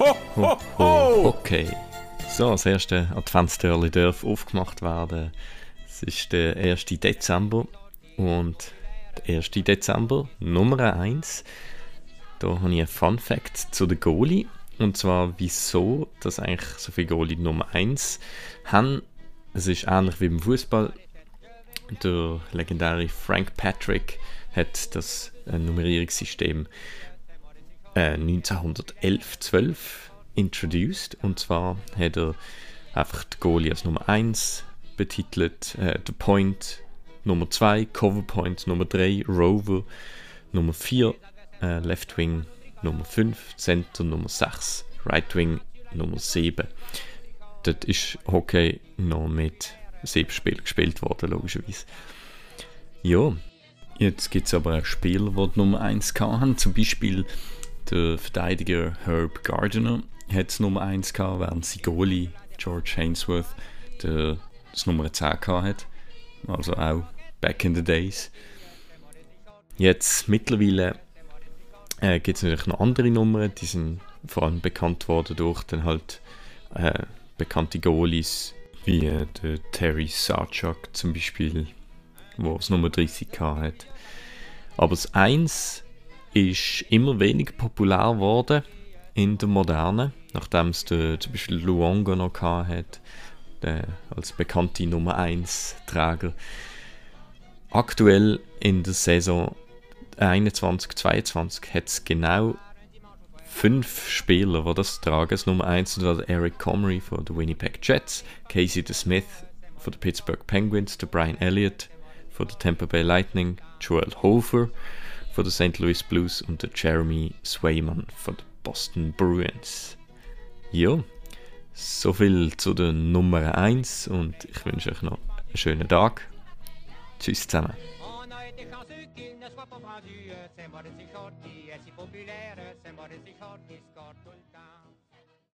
ho, ho, ho! Okay. So, das erste Adventstürli darf aufgemacht werden. Es ist der 1. Dezember und der 1. Dezember, Nummer 1. Da habe ich einen Fun Fact zu der Goalie. Und zwar, wieso dass eigentlich so viele Goalie Nummer 1 haben. Es ist ähnlich wie im Fußball. Der legendäre Frank Patrick hat das äh, Nummerierungssystem äh, 1911, 12 introduced. Und zwar hat er einfach die Goalie als Nummer 1 betitelt, äh, The Point Nummer 2, Cover Point Nummer 3, Rover Nummer 4, äh, Left Wing Nummer 5, Center Nummer 6, Right Wing Nummer 7. Dort ist Hockey noch mit sieben Spielen gespielt worden, logischerweise. Ja, jetzt gibt es aber auch Spieler, die, die Nummer 1 haben. Zum Beispiel der Verteidiger Herb Gardiner hat Nummer 1 gehabt, während Sigoli George Hainsworth der, das Nummer 10 hat. Also auch back in the days. Jetzt mittlerweile äh, gibt es natürlich noch andere Nummern, die sind vor allem bekannt worden durch dann halt äh, bekannte Goalies wie äh, der Terry Sarchuk zum Beispiel, wo es Nummer 30 hat. Aber das 1 ist immer weniger populär geworden in der Moderne, nachdem es zum Beispiel Luongo noch hat, der als bekannte Nummer 1 Träger. Aktuell in der Saison 21-22 hat es genau fünf Spieler, die das tragen. Das Nummer 1 ist Eric Comrie von den Winnipeg Jets, Casey DeSmith von den Pittsburgh Penguins, der Brian Elliott von der Tampa Bay Lightning, Joel Hofer von den St. Louis Blues und der Jeremy Swayman von den Boston Bruins. Ja, soviel zu der Nummer 1 und ich wünsche euch noch einen schönen Tag. Tschüss zusammen.